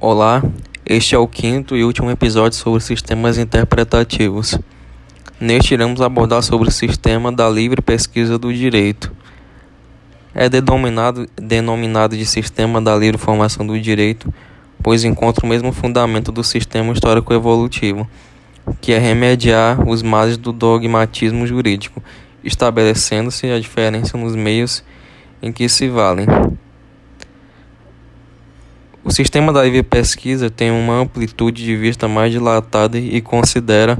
Olá, este é o quinto e último episódio sobre sistemas interpretativos. Neste iremos abordar sobre o sistema da livre pesquisa do direito. É denominado, denominado de sistema da livre formação do direito, pois encontra o mesmo fundamento do sistema histórico-evolutivo, que é remediar os males do dogmatismo jurídico, estabelecendo-se a diferença nos meios em que se valem. O sistema da livre pesquisa tem uma amplitude de vista mais dilatada e considera,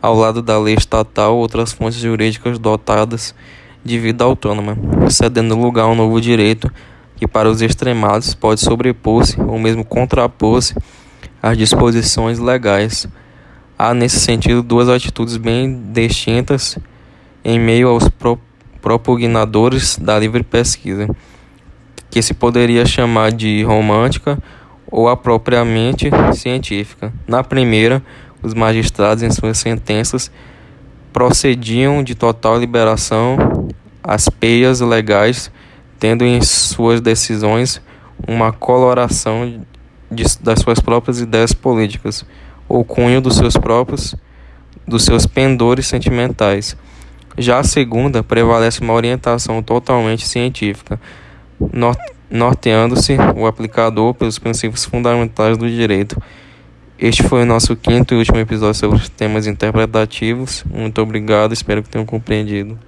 ao lado da lei estatal, outras fontes jurídicas dotadas de vida autônoma, cedendo lugar a um novo direito que, para os extremados, pode sobrepor-se ou mesmo contrapor-se às disposições legais. Há, nesse sentido, duas atitudes bem distintas em meio aos pro propugnadores da livre pesquisa que se poderia chamar de romântica ou apropriadamente científica. Na primeira, os magistrados, em suas sentenças, procediam de total liberação às peias legais, tendo em suas decisões uma coloração de, das suas próprias ideias políticas, ou cunho dos seus próprios dos seus pendores sentimentais. Já a segunda prevalece uma orientação totalmente científica, norteando-se o aplicador pelos princípios fundamentais do direito. Este foi o nosso quinto e último episódio sobre temas interpretativos. Muito obrigado, espero que tenham compreendido.